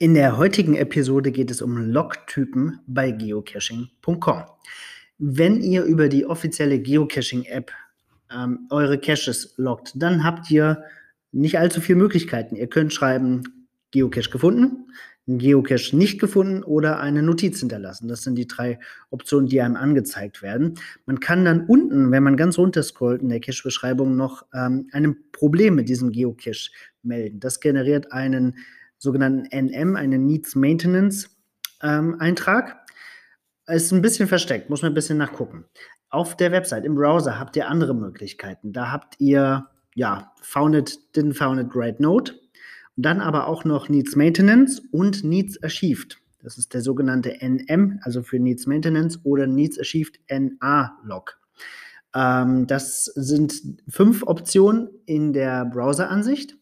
In der heutigen Episode geht es um Logtypen bei geocaching.com. Wenn ihr über die offizielle Geocaching-App ähm, eure Caches loggt, dann habt ihr nicht allzu viele Möglichkeiten. Ihr könnt schreiben, Geocache gefunden, ein Geocache nicht gefunden oder eine Notiz hinterlassen. Das sind die drei Optionen, die einem angezeigt werden. Man kann dann unten, wenn man ganz runter scrollt in der Cache-Beschreibung, noch ähm, ein Problem mit diesem Geocache melden. Das generiert einen sogenannten NM, einen Needs Maintenance ähm, Eintrag. Ist ein bisschen versteckt, muss man ein bisschen nachgucken. Auf der Website, im Browser habt ihr andere Möglichkeiten. Da habt ihr, ja, founded, didn't found it right note. Dann aber auch noch Needs Maintenance und Needs Achieved. Das ist der sogenannte NM, also für Needs Maintenance oder Needs Achieved NA-Log. Ähm, das sind fünf Optionen in der Browser-Ansicht.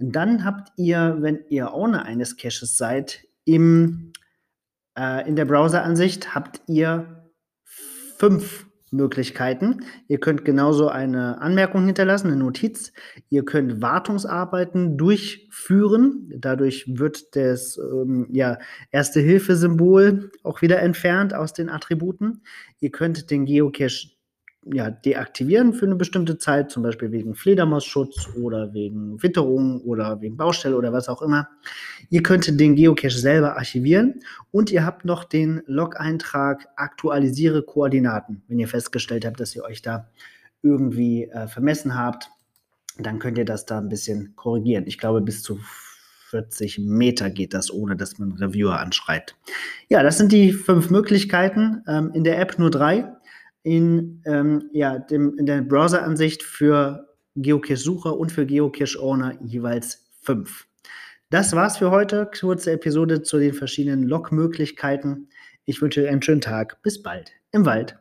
Dann habt ihr, wenn ihr Owner eines Caches seid, im, äh, in der Browser-Ansicht habt ihr fünf Möglichkeiten. Ihr könnt genauso eine Anmerkung hinterlassen, eine Notiz. Ihr könnt Wartungsarbeiten durchführen. Dadurch wird das ähm, ja, Erste-Hilfe-Symbol auch wieder entfernt aus den Attributen. Ihr könnt den Geocache ja, deaktivieren für eine bestimmte Zeit, zum Beispiel wegen Fledermausschutz oder wegen Witterung oder wegen Baustelle oder was auch immer. Ihr könnt den Geocache selber archivieren und ihr habt noch den Log-Eintrag aktualisiere Koordinaten. Wenn ihr festgestellt habt, dass ihr euch da irgendwie äh, vermessen habt, dann könnt ihr das da ein bisschen korrigieren. Ich glaube, bis zu 40 Meter geht das, ohne dass man Reviewer anschreibt. Ja, das sind die fünf Möglichkeiten. Ähm, in der App nur drei in, ähm, ja, dem, in der Browser-Ansicht für Geocache-Sucher und für Geocache-Owner jeweils fünf. Das war's für heute. Kurze Episode zu den verschiedenen Log-Möglichkeiten. Ich wünsche einen schönen Tag. Bis bald im Wald.